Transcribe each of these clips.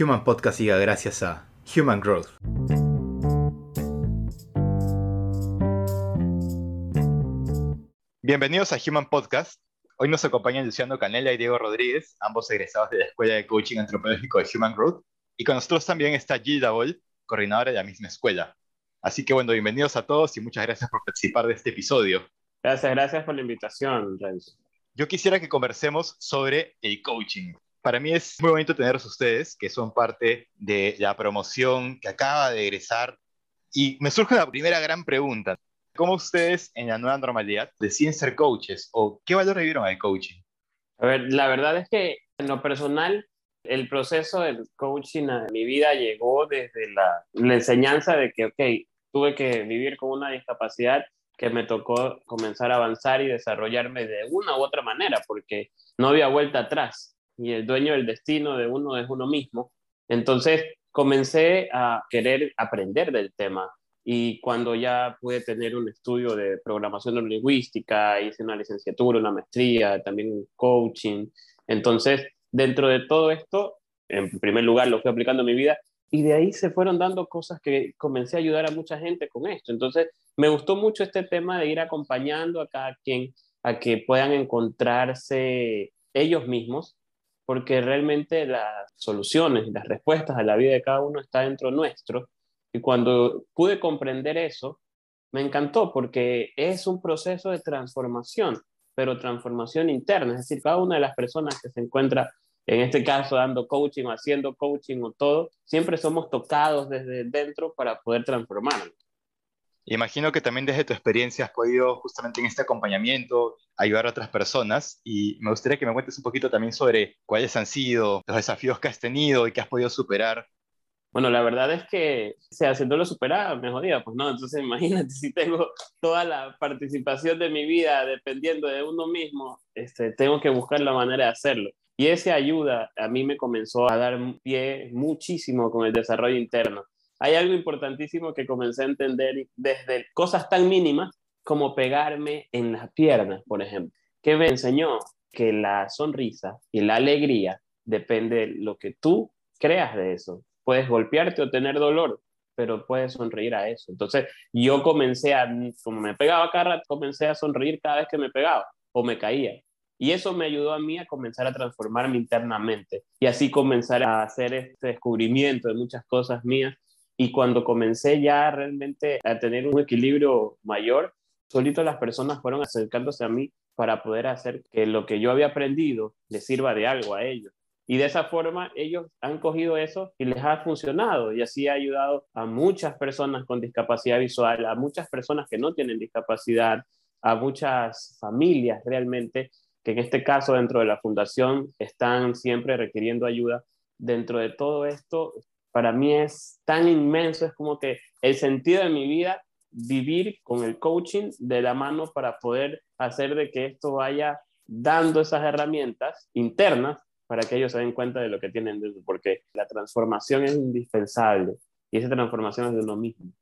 Human Podcast llega gracias a Human Growth. Bienvenidos a Human Podcast. Hoy nos acompañan Luciano Canela y Diego Rodríguez, ambos egresados de la Escuela de Coaching Antropológico de Human Growth. Y con nosotros también está Gilda Ball, coordinadora de la misma escuela. Así que bueno, bienvenidos a todos y muchas gracias por participar de este episodio. Gracias, gracias por la invitación, Renzo. Yo quisiera que conversemos sobre el coaching. Para mí es muy bonito tenerlos ustedes, que son parte de la promoción que acaba de egresar. Y me surge la primera gran pregunta. ¿Cómo ustedes en la nueva normalidad deciden ser coaches o qué valor le dieron al coaching? A ver, la verdad es que en lo personal, el proceso del coaching a mi vida llegó desde la, la enseñanza de que, ok, tuve que vivir con una discapacidad que me tocó comenzar a avanzar y desarrollarme de una u otra manera, porque no había vuelta atrás y el dueño del destino de uno es uno mismo. Entonces comencé a querer aprender del tema y cuando ya pude tener un estudio de programación neurolingüística, hice una licenciatura, una maestría, también un coaching. Entonces, dentro de todo esto, en primer lugar lo fui aplicando en mi vida y de ahí se fueron dando cosas que comencé a ayudar a mucha gente con esto. Entonces, me gustó mucho este tema de ir acompañando a cada quien a que puedan encontrarse ellos mismos, porque realmente las soluciones y las respuestas a la vida de cada uno está dentro nuestro. Y cuando pude comprender eso, me encantó porque es un proceso de transformación, pero transformación interna, es decir, cada una de las personas que se encuentra en este caso dando coaching o haciendo coaching o todo, siempre somos tocados desde dentro para poder transformarnos. Imagino que también desde tu experiencia has podido justamente en este acompañamiento ayudar a otras personas y me gustaría que me cuentes un poquito también sobre cuáles han sido los desafíos que has tenido y que has podido superar. Bueno, la verdad es que, o sea, haciéndolo superar, me jodía, pues no, entonces imagínate si tengo toda la participación de mi vida dependiendo de uno mismo, este, tengo que buscar la manera de hacerlo. Y esa ayuda a mí me comenzó a dar pie muchísimo con el desarrollo interno hay algo importantísimo que comencé a entender desde cosas tan mínimas como pegarme en las piernas, por ejemplo, que me enseñó que la sonrisa y la alegría depende de lo que tú creas de eso. Puedes golpearte o tener dolor, pero puedes sonreír a eso. Entonces, yo comencé a, como me pegaba cada rato, comencé a sonreír cada vez que me pegaba o me caía. Y eso me ayudó a mí a comenzar a transformarme internamente y así comenzar a hacer este descubrimiento de muchas cosas mías y cuando comencé ya realmente a tener un equilibrio mayor, solito las personas fueron acercándose a mí para poder hacer que lo que yo había aprendido les sirva de algo a ellos. Y de esa forma ellos han cogido eso y les ha funcionado y así ha ayudado a muchas personas con discapacidad visual, a muchas personas que no tienen discapacidad, a muchas familias realmente que en este caso dentro de la fundación están siempre requiriendo ayuda. Dentro de todo esto para mí es tan inmenso, es como que el sentido de mi vida, vivir con el coaching de la mano para poder hacer de que esto vaya dando esas herramientas internas para que ellos se den cuenta de lo que tienen dentro, porque la transformación es indispensable y esa transformación es de uno mismo.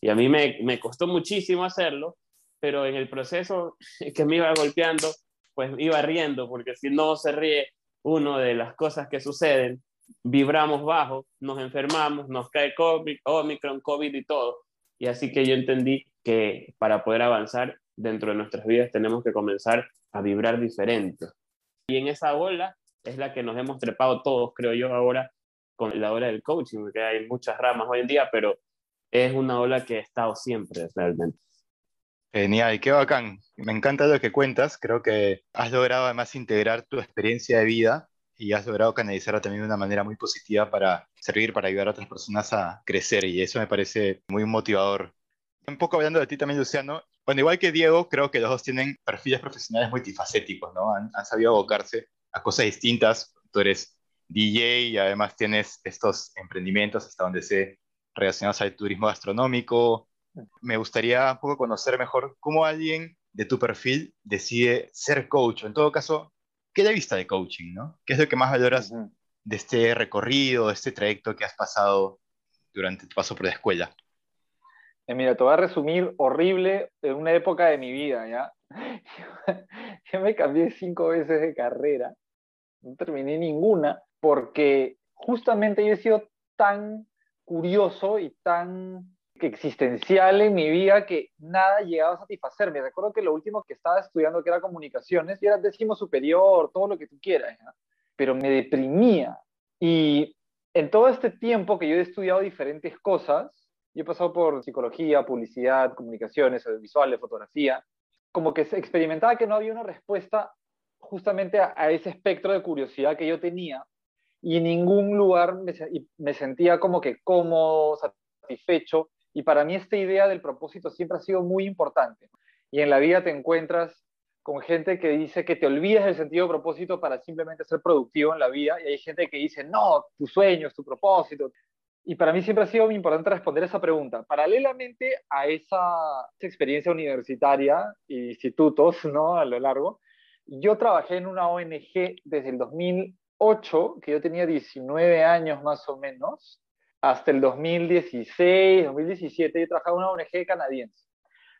Y a mí me, me costó muchísimo hacerlo, pero en el proceso que me iba golpeando, pues iba riendo, porque si no se ríe uno de las cosas que suceden, vibramos bajo, nos enfermamos, nos cae COVID, Omicron, COVID y todo. Y así que yo entendí que para poder avanzar dentro de nuestras vidas tenemos que comenzar a vibrar diferente. Y en esa ola es la que nos hemos trepado todos, creo yo, ahora con la ola del coaching, porque hay muchas ramas hoy en día, pero es una ola que ha estado siempre realmente. Genial, qué bacán. Me encanta lo que cuentas. Creo que has logrado además integrar tu experiencia de vida y has logrado canalizarla también de una manera muy positiva para servir, para ayudar a otras personas a crecer y eso me parece muy motivador. Un poco hablando de ti también, Luciano, bueno, igual que Diego, creo que los dos tienen perfiles profesionales multifacéticos, ¿no? Han, han sabido abocarse a cosas distintas. Tú eres DJ y además tienes estos emprendimientos hasta donde sé relacionados al turismo gastronómico. Me gustaría un poco conocer mejor cómo alguien de tu perfil decide ser coach. En todo caso, ¿qué le vista de coaching, no? ¿Qué es lo que más valoras de este recorrido, de este trayecto que has pasado durante tu paso por la escuela? Eh, mira, te voy a resumir horrible en una época de mi vida, ¿ya? Yo me cambié cinco veces de carrera, no terminé ninguna porque justamente yo he sido tan curioso y tan existencial en mi vida que nada llegaba a satisfacerme. Recuerdo que lo último que estaba estudiando que era comunicaciones y era décimo superior, todo lo que tú quieras, pero me deprimía. Y en todo este tiempo que yo he estudiado diferentes cosas, yo he pasado por psicología, publicidad, comunicaciones, audiovisuales, fotografía, como que experimentaba que no había una respuesta justamente a, a ese espectro de curiosidad que yo tenía y en ningún lugar me, me sentía como que cómodo, satisfecho. Y para mí esta idea del propósito siempre ha sido muy importante. Y en la vida te encuentras con gente que dice que te olvides del sentido de propósito para simplemente ser productivo en la vida. Y hay gente que dice, no, tu sueño es tu propósito. Y para mí siempre ha sido muy importante responder esa pregunta. Paralelamente a esa, experiencia universitaria y institutos ¿no? a lo largo, yo trabajé en una ONG desde el 2000 que yo tenía 19 años más o menos, hasta el 2016, 2017, yo trabajaba en una ONG canadiense.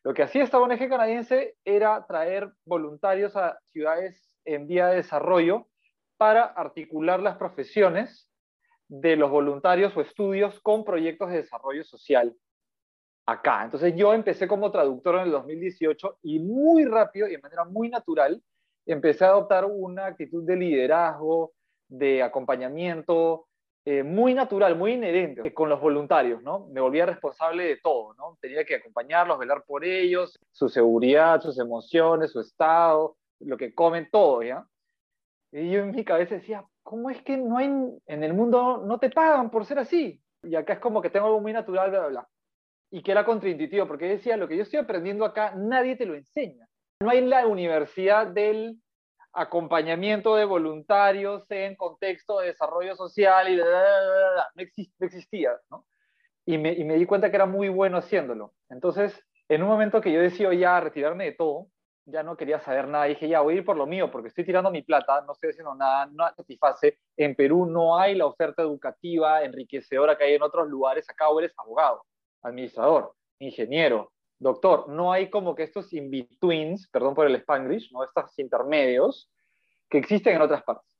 Lo que hacía esta ONG canadiense era traer voluntarios a ciudades en vía de desarrollo para articular las profesiones de los voluntarios o estudios con proyectos de desarrollo social acá. Entonces yo empecé como traductor en el 2018 y muy rápido y de manera muy natural empecé a adoptar una actitud de liderazgo, de acompañamiento eh, muy natural, muy inherente con los voluntarios, ¿no? Me volvía responsable de todo, ¿no? Tenía que acompañarlos, velar por ellos, su seguridad, sus emociones, su estado, lo que comen, todo, ¿ya? Y yo en mi cabeza decía, ¿cómo es que no hay, en el mundo no te pagan por ser así? Y acá es como que tengo algo muy natural, bla, bla, bla. Y que era contraintuitivo, porque decía, lo que yo estoy aprendiendo acá, nadie te lo enseña. No hay la universidad del acompañamiento de voluntarios en contexto de desarrollo social y no, existía, ¿no? Y me, y me, di cuenta que era muy bueno haciéndolo. Entonces, en un momento que yo decido ya retirarme de todo, ya no quería saber nada, dije, ya voy a ir por lo mío, porque estoy tirando mi plata, no estoy haciendo nada, no satisface. En Perú no hay la oferta educativa enriquecedora que hay en otros lugares. Acá eres abogado, administrador, ingeniero, doctor, no hay como que estos in-betweens, perdón por el spanglish, ¿no? estos intermedios que existen en otras partes.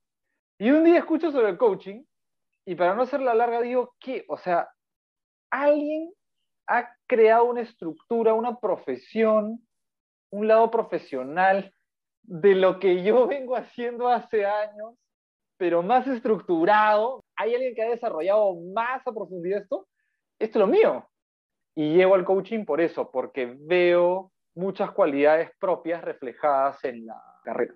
Y un día escucho sobre el coaching y para no hacerla larga digo, ¿qué? O sea, alguien ha creado una estructura, una profesión, un lado profesional de lo que yo vengo haciendo hace años, pero más estructurado. ¿Hay alguien que ha desarrollado más a profundidad esto? Esto es lo mío. Y llego al coaching por eso, porque veo muchas cualidades propias reflejadas en la carrera.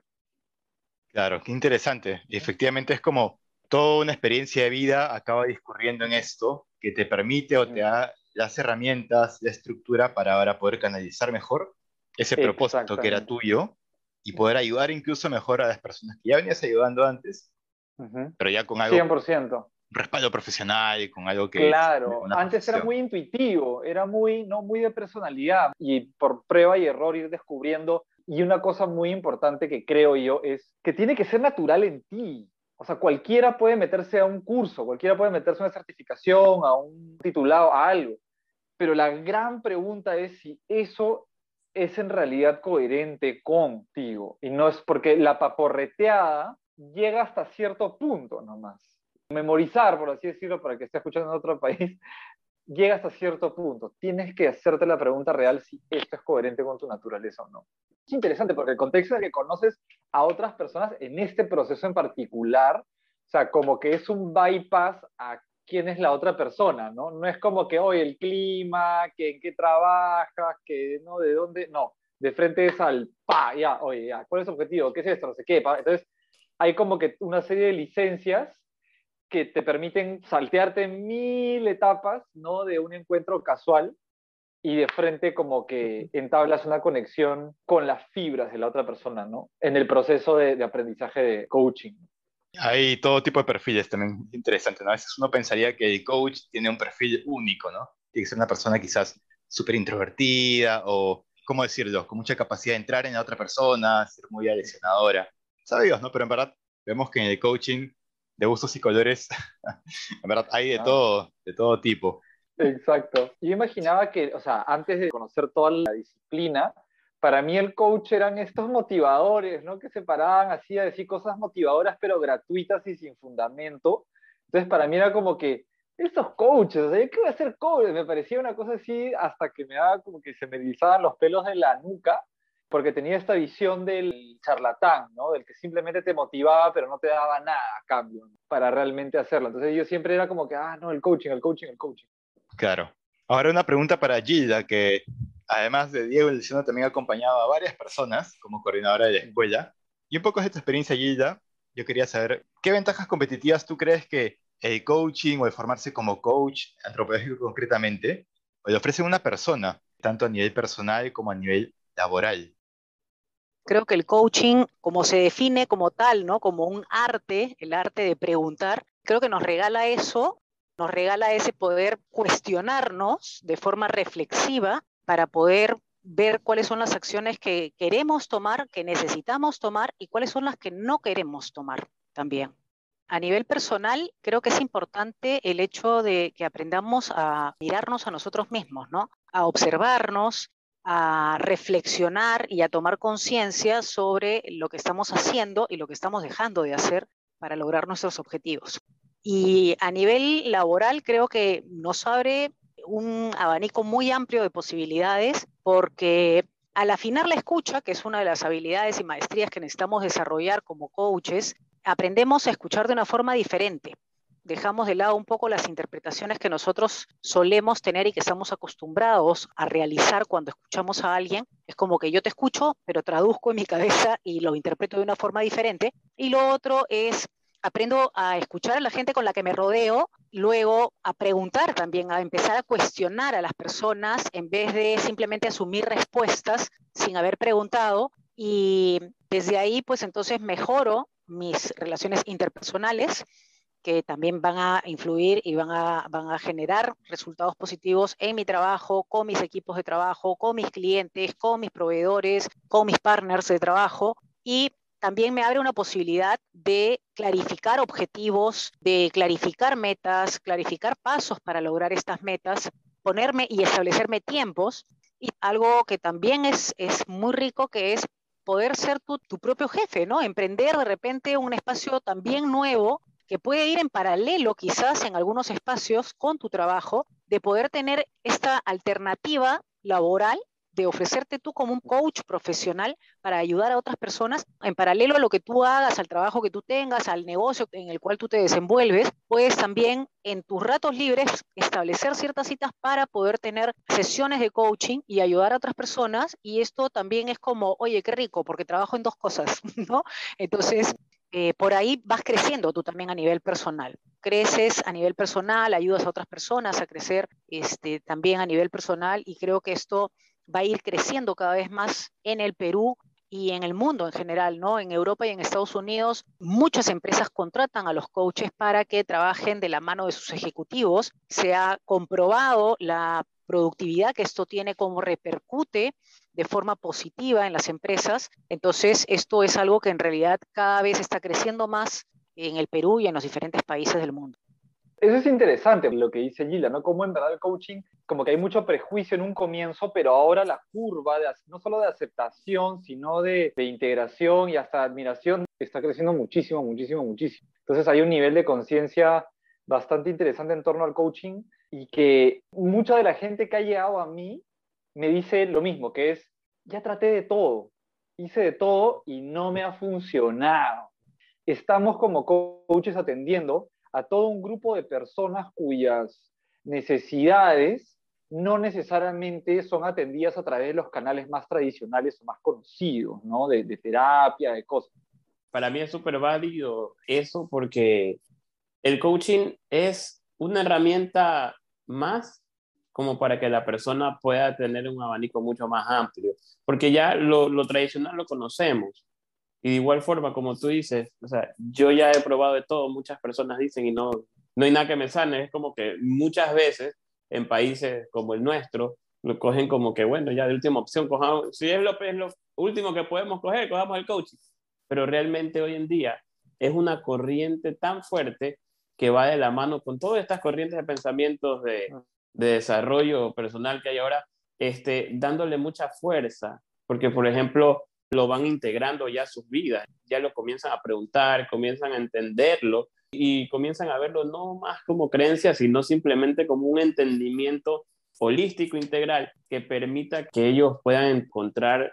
Claro, qué interesante. Y efectivamente es como toda una experiencia de vida acaba discurriendo en esto, que te permite o te da las herramientas, la estructura para ahora poder canalizar mejor ese propósito que era tuyo y poder ayudar incluso mejor a las personas que ya venías ayudando antes, pero ya con algo 100% respaldo profesional y con algo que... Claro, antes era muy intuitivo, era muy, no, muy de personalidad y por prueba y error ir descubriendo. Y una cosa muy importante que creo yo es que tiene que ser natural en ti. O sea, cualquiera puede meterse a un curso, cualquiera puede meterse a una certificación, a un titulado, a algo. Pero la gran pregunta es si eso es en realidad coherente contigo. Y no es porque la paporreteada llega hasta cierto punto nomás memorizar, por así decirlo, para el que esté escuchando en otro país, llega hasta cierto punto. Tienes que hacerte la pregunta real si esto es coherente con tu naturaleza o no. Es interesante porque el contexto es que conoces a otras personas en este proceso en particular, o sea, como que es un bypass a quién es la otra persona, ¿no? No es como que, hoy el clima, que en qué trabajas, que, ¿no? De dónde, no. De frente es al, pa, ya, oye, ya, ¿cuál es tu objetivo? ¿Qué es esto? No sé qué. Entonces, hay como que una serie de licencias que te permiten saltearte mil etapas, ¿no? De un encuentro casual y de frente como que entablas una conexión con las fibras de la otra persona, ¿no? En el proceso de, aprendizaje de coaching. Hay todo tipo de perfiles también interesante, ¿no? A veces uno pensaría que el coach tiene un perfil único, ¿no? Tiene que ser una persona quizás súper introvertida o, ¿cómo decirlo?, con mucha capacidad de entrar en la otra persona, ser muy aleccionadora. Sabe Dios, ¿no? Pero en verdad vemos que en el coaching de gustos y colores, en verdad, hay de, ah. todo, de todo tipo. Exacto. Yo imaginaba que, o sea, antes de conocer toda la disciplina, para mí el coach eran estos motivadores, ¿no? Que se paraban así a decir cosas motivadoras, pero gratuitas y sin fundamento, Entonces para mí era como que, estos coaches, o sea, ¿yo qué voy a hacer coach? Me parecía una cosa así hasta que me daba como que se me erizaban los pelos de la nuca, porque tenía esta visión del charlatán, ¿no? Del que simplemente te motivaba, pero no te daba nada a cambio para realmente hacerlo. Entonces yo siempre era como que, ah, no, el coaching, el coaching, el coaching. Claro. Ahora una pregunta para Gilda, que además de Diego Luciano también ha acompañado a varias personas como coordinadora de la escuela. Y un poco de esta experiencia, Gilda, yo quería saber, ¿qué ventajas competitivas tú crees que el coaching o el formarse como coach antropológico concretamente le ofrece a una persona, tanto a nivel personal como a nivel laboral? Creo que el coaching, como se define como tal, ¿no? Como un arte, el arte de preguntar, creo que nos regala eso, nos regala ese poder cuestionarnos de forma reflexiva para poder ver cuáles son las acciones que queremos tomar, que necesitamos tomar y cuáles son las que no queremos tomar también. A nivel personal, creo que es importante el hecho de que aprendamos a mirarnos a nosotros mismos, ¿no? A observarnos, a reflexionar y a tomar conciencia sobre lo que estamos haciendo y lo que estamos dejando de hacer para lograr nuestros objetivos. Y a nivel laboral creo que nos abre un abanico muy amplio de posibilidades porque al afinar la escucha, que es una de las habilidades y maestrías que necesitamos desarrollar como coaches, aprendemos a escuchar de una forma diferente dejamos de lado un poco las interpretaciones que nosotros solemos tener y que estamos acostumbrados a realizar cuando escuchamos a alguien. Es como que yo te escucho, pero traduzco en mi cabeza y lo interpreto de una forma diferente. Y lo otro es aprendo a escuchar a la gente con la que me rodeo, luego a preguntar también, a empezar a cuestionar a las personas en vez de simplemente asumir respuestas sin haber preguntado. Y desde ahí, pues entonces mejoro mis relaciones interpersonales que también van a influir y van a, van a generar resultados positivos en mi trabajo, con mis equipos de trabajo, con mis clientes, con mis proveedores, con mis partners de trabajo y también me abre una posibilidad de clarificar objetivos, de clarificar metas, clarificar pasos para lograr estas metas, ponerme y establecerme tiempos. Y algo que también es, es muy rico, que es poder ser tu, tu propio jefe, ¿no? Emprender de repente un espacio también nuevo que puede ir en paralelo quizás en algunos espacios con tu trabajo, de poder tener esta alternativa laboral de ofrecerte tú como un coach profesional para ayudar a otras personas en paralelo a lo que tú hagas, al trabajo que tú tengas, al negocio en el cual tú te desenvuelves, puedes también en tus ratos libres establecer ciertas citas para poder tener sesiones de coaching y ayudar a otras personas y esto también es como, oye, qué rico, porque trabajo en dos cosas, ¿no? Entonces, eh, por ahí vas creciendo tú también a nivel personal. Creces a nivel personal, ayudas a otras personas a crecer este, también a nivel personal y creo que esto va a ir creciendo cada vez más en el Perú y en el mundo en general, ¿no? En Europa y en Estados Unidos, muchas empresas contratan a los coaches para que trabajen de la mano de sus ejecutivos. Se ha comprobado la productividad que esto tiene, cómo repercute de forma positiva en las empresas. Entonces, esto es algo que en realidad cada vez está creciendo más en el Perú y en los diferentes países del mundo. Eso es interesante lo que dice Gila, ¿no? Como en verdad el coaching, como que hay mucho prejuicio en un comienzo, pero ahora la curva, de, no solo de aceptación, sino de, de integración y hasta admiración, está creciendo muchísimo, muchísimo, muchísimo. Entonces hay un nivel de conciencia bastante interesante en torno al coaching y que mucha de la gente que ha llegado a mí me dice lo mismo, que es, ya traté de todo, hice de todo y no me ha funcionado. Estamos como coaches atendiendo a todo un grupo de personas cuyas necesidades no necesariamente son atendidas a través de los canales más tradicionales o más conocidos, ¿no? De, terapia, de cosas. Para mí es súper válido eso porque el coaching es una herramienta más como para que la persona pueda tener un abanico mucho más amplio, porque ya lo, lo, tradicional lo conocemos. Y de igual forma, como tú dices, o sea, yo ya he probado de todo, muchas personas dicen y no, no hay nada que me sane, es como que muchas veces en países como el nuestro, lo cogen como que, bueno, ya de última opción, cojamos, si es lo, es lo último que podemos coger, cojamos el coaching. Pero realmente hoy en día es una corriente tan fuerte que va de la mano con todas estas corrientes de pensamientos de, de desarrollo personal que hay ahora, este, dándole mucha fuerza, porque por ejemplo lo van integrando ya a sus vidas, ya lo comienzan a preguntar, comienzan a entenderlo y comienzan a verlo no más como creencia, sino simplemente como un entendimiento holístico integral que permita que ellos puedan encontrar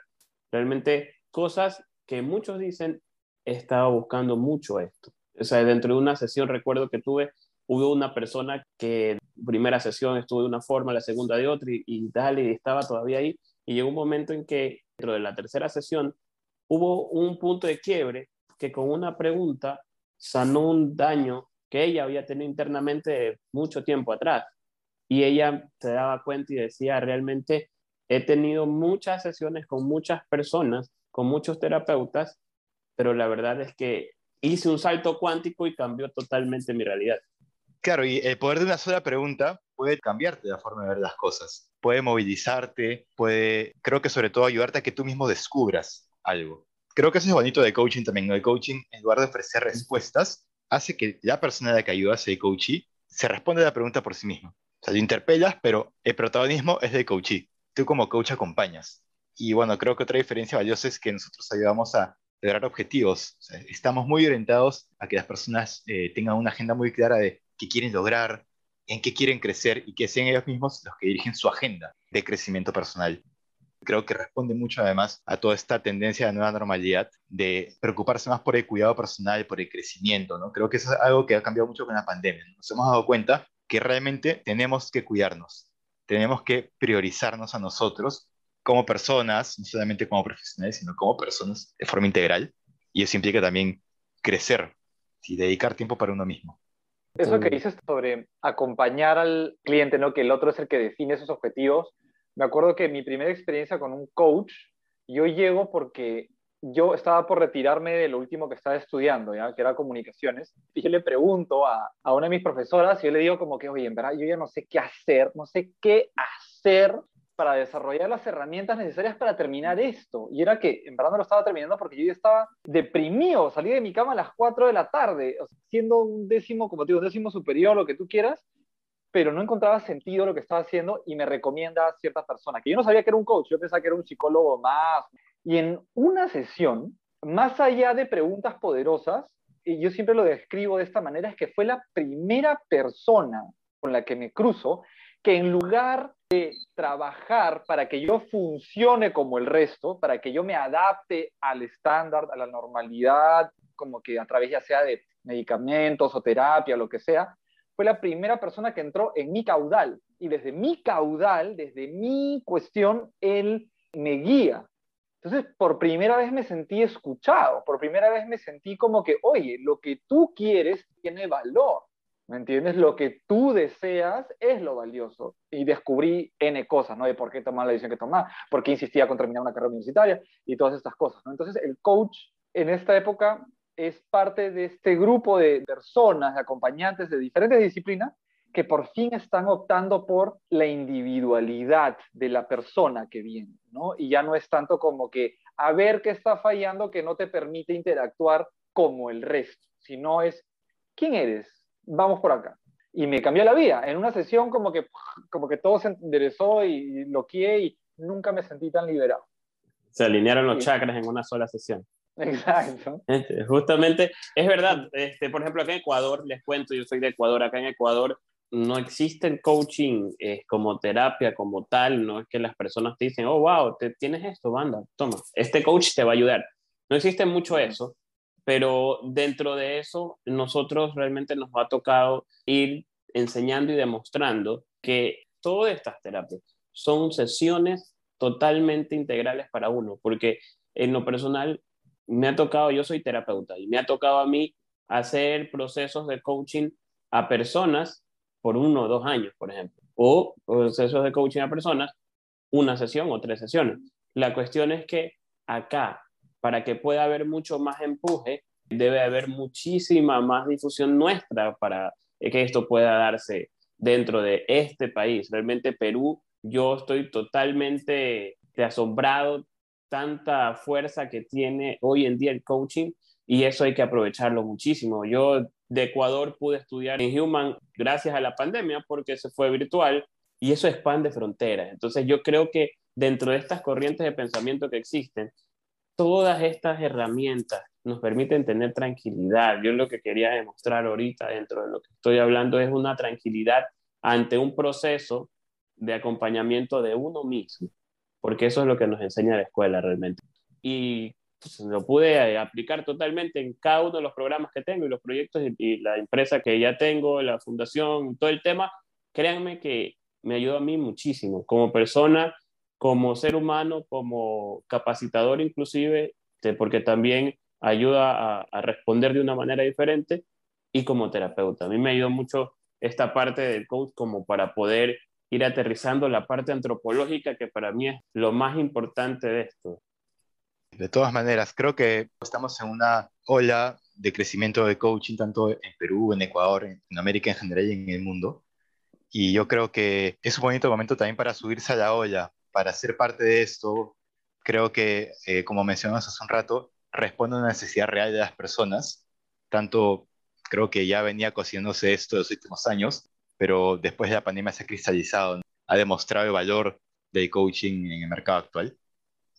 realmente cosas que muchos dicen estaba buscando mucho esto. O sea, dentro de una sesión recuerdo que tuve, hubo una persona que primera sesión estuvo de una forma, la segunda de otra y, y tal, y estaba todavía ahí. Y llegó un momento en que dentro de la tercera sesión hubo un punto de quiebre que con una pregunta sanó un daño que ella había tenido internamente mucho tiempo atrás. Y ella se daba cuenta y decía, realmente he tenido muchas sesiones con muchas personas, con muchos terapeutas, pero la verdad es que hice un salto cuántico y cambió totalmente mi realidad. Claro, y el poder de una sola pregunta puede cambiarte la forma de ver las cosas, puede movilizarte, puede, creo que sobre todo ayudarte a que tú mismo descubras algo. Creo que eso es bonito de coaching también. El coaching, en lugar de ofrecer respuestas, hace que la persona a la que ayudas, el coachee, se responde a la pregunta por sí mismo. O sea, te interpelas, pero el protagonismo es del coachee. Tú como coach acompañas. Y bueno, creo que otra diferencia valiosa es que nosotros ayudamos a lograr objetivos. estamos muy orientados a que las personas eh, tengan una agenda muy clara de qué quieren lograr, en qué quieren crecer y que sean ellos mismos los que dirigen su agenda de crecimiento personal. Creo que responde mucho además a toda esta tendencia de nueva normalidad de preocuparse más por el cuidado personal, por el crecimiento, ¿no? Creo que eso es algo que ha cambiado mucho con la pandemia. Nos hemos dado cuenta que realmente tenemos que cuidarnos, tenemos que priorizarnos a nosotros como personas, no solamente como profesionales, sino como personas de forma integral. Y eso implica también crecer y dedicar tiempo para uno mismo. Eso que dices sobre acompañar al cliente, ¿no? que el otro es el que define esos objetivos. Me acuerdo que mi primera experiencia con un coach, yo llego porque yo estaba por retirarme de lo último que estaba estudiando, ¿ya? que era comunicaciones, y yo le pregunto a, a una de mis profesoras, y yo le digo como que, oye, en verdad, yo ya no sé qué hacer, no sé qué hacer para desarrollar las herramientas necesarias para terminar esto. Y era que en verdad no lo estaba terminando porque yo estaba deprimido, salí de mi cama a las 4 de la tarde, siendo un décimo, como te digo, un décimo superior, lo que tú quieras, pero no encontraba sentido lo que estaba haciendo y me recomienda a cierta persona, que yo no sabía que era un coach, yo pensaba que era un psicólogo más. Y en una sesión, más allá de preguntas poderosas, y yo siempre lo describo de esta manera, es que fue la primera persona con la que me cruzo que en lugar de trabajar para que yo funcione como el resto, para que yo me adapte al estándar, a la normalidad, como que a través ya sea de medicamentos o terapia, lo que sea, fue la primera persona que entró en mi caudal. Y desde mi caudal, desde mi cuestión, él me guía. Entonces, por primera vez me sentí escuchado, por primera vez me sentí como que, oye, lo que tú quieres tiene valor. ¿Me entiendes? Lo que tú deseas es lo valioso. Y descubrí N cosas, ¿no? De por qué tomar la decisión que tomar, por qué insistía con terminar una carrera universitaria y todas estas cosas, ¿no? Entonces, el coach en esta época es parte de este grupo de personas, de acompañantes de diferentes disciplinas, que por fin están optando por la individualidad de la persona que viene, ¿no? Y ya no es tanto como que a ver qué está fallando que no te permite interactuar como el resto, sino es, ¿quién eres? Vamos por acá. Y me cambió la vida. En una sesión como que, como que todo se enderezó y lo quié y nunca me sentí tan liberado. Se alinearon los chakras en una sola sesión. Exacto. Este, justamente, es verdad, este, por ejemplo, acá en Ecuador, les cuento, yo soy de Ecuador, acá en Ecuador no existe el coaching eh, como terapia, como tal, no es que las personas te dicen, oh, wow, te, tienes esto, banda, toma, este coach te va a ayudar. No existe mucho eso, pero dentro de eso nosotros realmente nos ha tocado ir enseñando y demostrando que todas estas terapias son sesiones totalmente integrales para uno, porque en lo personal me ha tocado, yo soy terapeuta y me ha tocado a mí hacer procesos de coaching a personas por uno o dos años, por ejemplo, o procesos de coaching a personas, una sesión o tres sesiones. La cuestión es que acá para que pueda haber mucho más empuje, debe haber muchísima más difusión nuestra para que esto pueda darse dentro de este país. Realmente Perú, yo estoy totalmente asombrado tanta fuerza que tiene hoy en día el coaching y eso hay que aprovecharlo muchísimo. Yo de Ecuador pude estudiar en Human gracias a la pandemia porque se fue virtual y eso expande fronteras. Entonces yo creo que dentro de estas corrientes de pensamiento que existen, todas estas herramientas nos permiten tener tranquilidad. Yo lo que quería demostrar ahorita dentro de lo que estoy hablando es una tranquilidad ante un proceso de acompañamiento de uno mismo, porque eso es lo que nos enseña la escuela realmente. Y pues, lo pude eh, aplicar totalmente en cada uno de los programas que tengo y los proyectos y, la empresa que ya tengo, la fundación, todo el tema. Créanme que me ayudó a mí muchísimo como persona, como ser humano, como capacitador inclusive, este, porque también ayuda a, responder de una manera diferente y como terapeuta. A mí me ayudó mucho esta parte del coach como para poder ir aterrizando la parte antropológica que para mí es lo más importante de esto. De todas maneras, creo que estamos en una ola de crecimiento de coaching tanto en Perú, en Ecuador, en América en general y en el mundo. Y yo creo que es un bonito momento también para subirse a la ola, para ser parte de esto. Creo que, eh, como mencionamos hace un rato, responde a una necesidad real de las personas. Tanto creo que ya venía cociéndose esto en los últimos años, pero después de la pandemia se ha cristalizado, ha demostrado el valor del coaching en el mercado actual.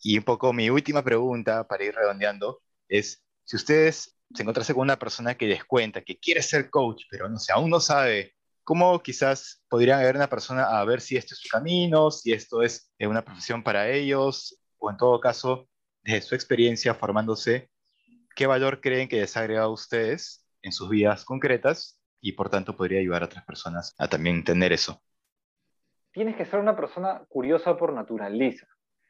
Y un poco mi última pregunta para ir redondeando es, si ustedes se encontrasen con una persona que les cuenta que quiere ser coach, pero no sé, aún no sabe, ¿cómo quizás podrían ver una persona a ver si este es su camino, si esto es una profesión para ellos, o en todo caso, desde su experiencia formándose, qué valor creen que les ha agregado a ustedes en sus vidas concretas y por tanto podría ayudar a otras personas a también entender eso? Tienes que ser una persona curiosa por naturaleza.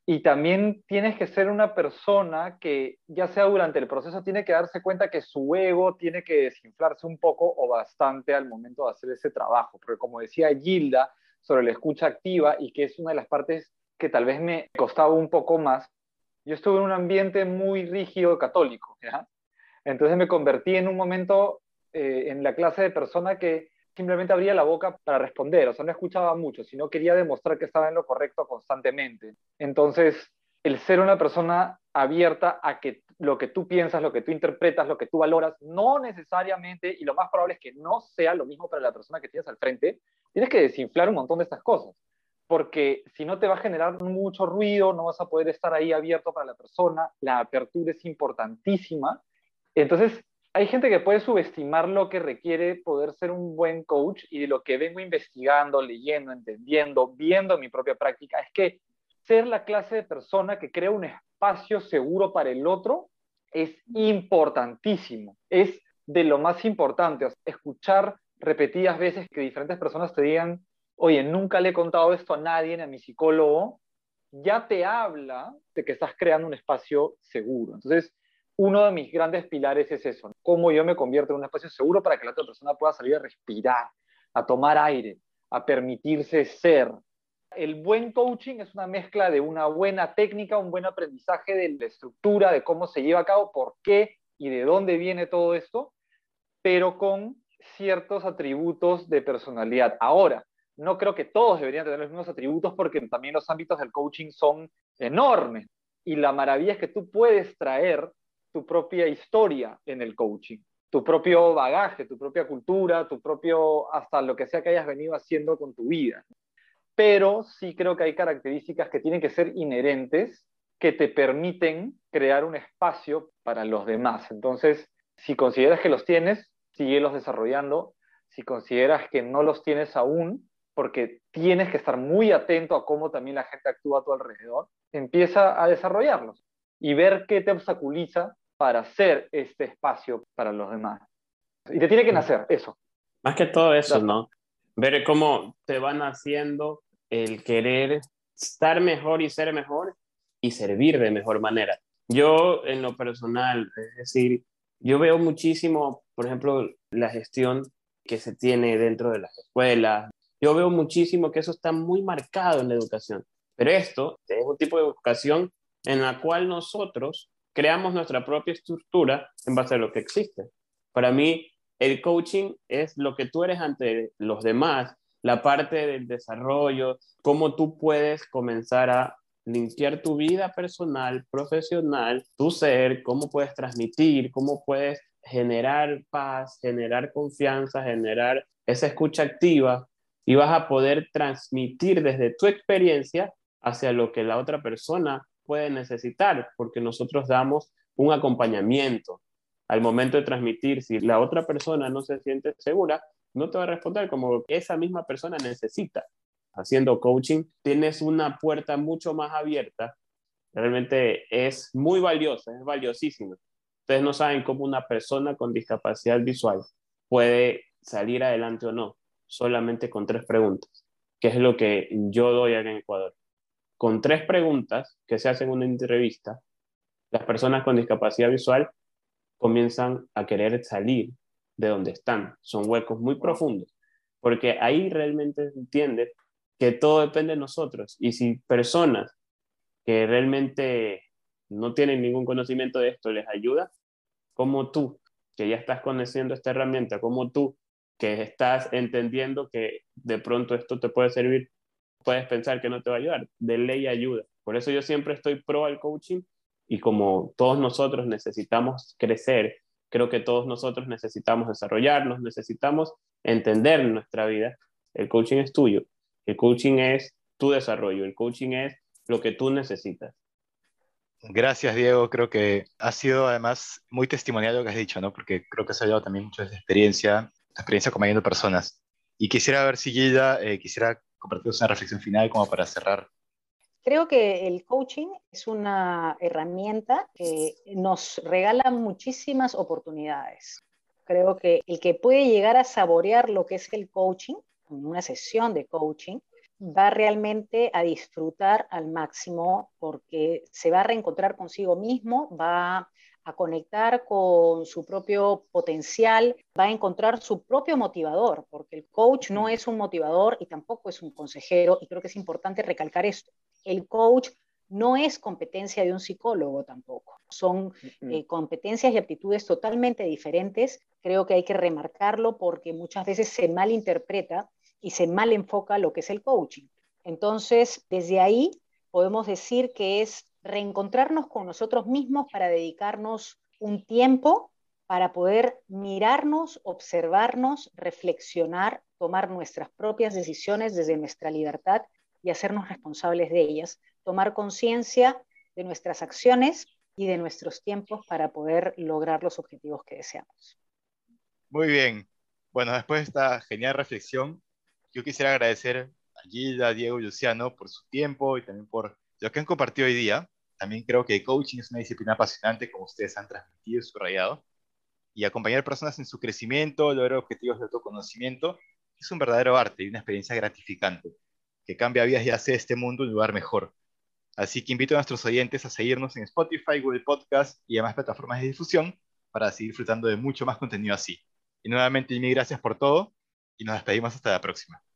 Y también tienes que ser una persona que, ya sea durante el proceso, tiene que darse cuenta que su ego tiene que desinflarse un poco o bastante al momento de hacer ese trabajo. Porque como decía Gilda sobre la escucha activa y que es una de las partes que tal vez me costaba un poco más, yo estuve en un ambiente muy rígido católico. Entonces me convertí en un momento eh, en la clase de persona que simplemente abría la boca para responder, o sea, no escuchaba mucho, sino quería demostrar que estaba en lo correcto constantemente. Entonces, el ser una persona abierta a que lo que tú piensas, lo que tú interpretas, lo que tú valoras, no necesariamente, y lo más probable es que no sea lo mismo para la persona que tienes al frente, tienes que desinflar un montón de estas cosas, porque si no te va a generar mucho ruido, no vas a poder estar ahí abierto para la persona, la apertura es importantísima. Entonces, hay gente que puede subestimar lo que requiere poder ser un buen coach y de lo que vengo investigando, leyendo, entendiendo, viendo mi propia práctica, es que ser la clase de persona que crea un espacio seguro para el otro es importantísimo, es de lo más importante. escuchar repetidas veces que diferentes personas te digan, oye, nunca le he contado esto a nadie, a mi psicólogo, ya te habla de que estás creando un espacio seguro. Entonces, uno de mis grandes pilares es eso, cómo yo me convierto en un espacio seguro para que la otra persona pueda salir a respirar, a tomar aire, a permitirse ser. El buen coaching es una mezcla de una buena técnica, un buen aprendizaje de la estructura, de cómo se lleva a cabo, por qué y de dónde viene todo esto, pero con ciertos atributos de personalidad. Ahora, no creo que todos deberían tener los mismos atributos porque también los ámbitos del coaching son enormes. Y la maravilla es que tú puedes traer tu propia historia en el coaching, tu propio bagaje, tu propia cultura, tu propio, hasta lo que sea que hayas venido haciendo con tu vida. Pero sí creo que hay características que tienen que ser inherentes que te permiten crear un espacio para los demás. Entonces, si consideras que los tienes, síguelos desarrollando. Si consideras que no los tienes aún, porque tienes que estar muy atento a cómo también la gente actúa a tu alrededor, empieza a desarrollarlos y ver qué te obstaculiza para hacer este espacio para los demás. Y te tiene que nacer eso. Más que todo eso, ¿no? Ver cómo te van haciendo el querer estar mejor y ser mejor y servir de mejor manera. Yo en lo personal, es decir, yo veo muchísimo, por ejemplo, la gestión que se tiene dentro de las escuelas. Yo veo muchísimo que eso está muy marcado en la educación. Pero esto es un tipo de educación en la cual nosotros creamos nuestra propia estructura en base a lo que existe. Para mí, el coaching es lo que tú eres ante los demás, la parte del desarrollo, cómo tú puedes comenzar a limpiar tu vida personal, profesional, tu ser, cómo puedes transmitir, cómo puedes generar paz, generar confianza, generar esa escucha activa y vas a poder transmitir desde tu experiencia hacia lo que la otra persona puede necesitar, porque nosotros damos un acompañamiento. al momento de transmitir, si la otra persona no se siente segura, no te va a responder como esa misma persona necesita. Haciendo coaching, tienes una puerta mucho más abierta. Realmente es muy valiosa, es valiosísima. Ustedes no saben cómo una persona con discapacidad visual puede salir adelante o no, solamente con tres preguntas, que es lo que yo doy acá en Ecuador. Con tres preguntas que se hacen en una entrevista, las personas con discapacidad visual comienzan a querer salir de donde están. Son huecos muy profundos, porque ahí realmente entiende que todo depende de nosotros. Y si personas que realmente no tienen ningún conocimiento de esto les ayuda, como tú, que ya estás conociendo esta herramienta, como tú, que estás entendiendo que de pronto esto te puede servir, puedes pensar que no te va a ayudar. De ley ayuda. Por eso yo siempre estoy pro al coaching y como todos nosotros necesitamos crecer, creo que todos nosotros necesitamos desarrollarnos, necesitamos entender nuestra vida. El coaching es tuyo, el coaching es tu desarrollo, el coaching es lo que tú necesitas. Gracias, Diego. Creo que ha sido además muy testimonial lo que has dicho, ¿no? Porque creo que has ayudado también mucho de experiencia, tu experiencia acompañando personas. Y quisiera ver si Gilda eh, quisiera compartirnos una reflexión final como para cerrar Creo que el coaching es una herramienta que nos regala muchísimas oportunidades. Creo que el que puede llegar a saborear lo que es el coaching, una sesión de coaching, va realmente a disfrutar al máximo porque se va a reencontrar consigo mismo, va a conectar con su propio potencial, va a encontrar su propio motivador, porque el coach no es un motivador y tampoco es un consejero, y creo que es importante recalcar esto. El coach no es competencia de un psicólogo tampoco, son eh, competencias y aptitudes totalmente diferentes. Creo que hay que remarcarlo porque muchas veces se malinterpreta y se mal enfoca lo que es el coaching. Entonces, desde ahí podemos decir que es reencontrarnos con nosotros mismos para dedicarnos un tiempo para poder mirarnos, observarnos, reflexionar, tomar nuestras propias decisiones desde nuestra libertad y hacernos responsables de ellas, tomar conciencia de nuestras acciones y de nuestros tiempos para poder lograr los objetivos que deseamos. Muy bien. Bueno, después de esta genial reflexión, yo quisiera agradecer a Gilda, Diego y Luciano por su tiempo y también por lo que han compartido hoy día. También creo que coaching es una disciplina apasionante, como ustedes han transmitido y subrayado. Y acompañar personas en su crecimiento, lograr objetivos de autoconocimiento, es un verdadero arte y una experiencia gratificante, que cambia vidas y hace este mundo un lugar mejor. Así que invito a nuestros oyentes a seguirnos en Spotify, Google Podcast y demás plataformas de difusión para seguir disfrutando de mucho más contenido así. Y nuevamente, mil gracias por todo y nos despedimos hasta la próxima.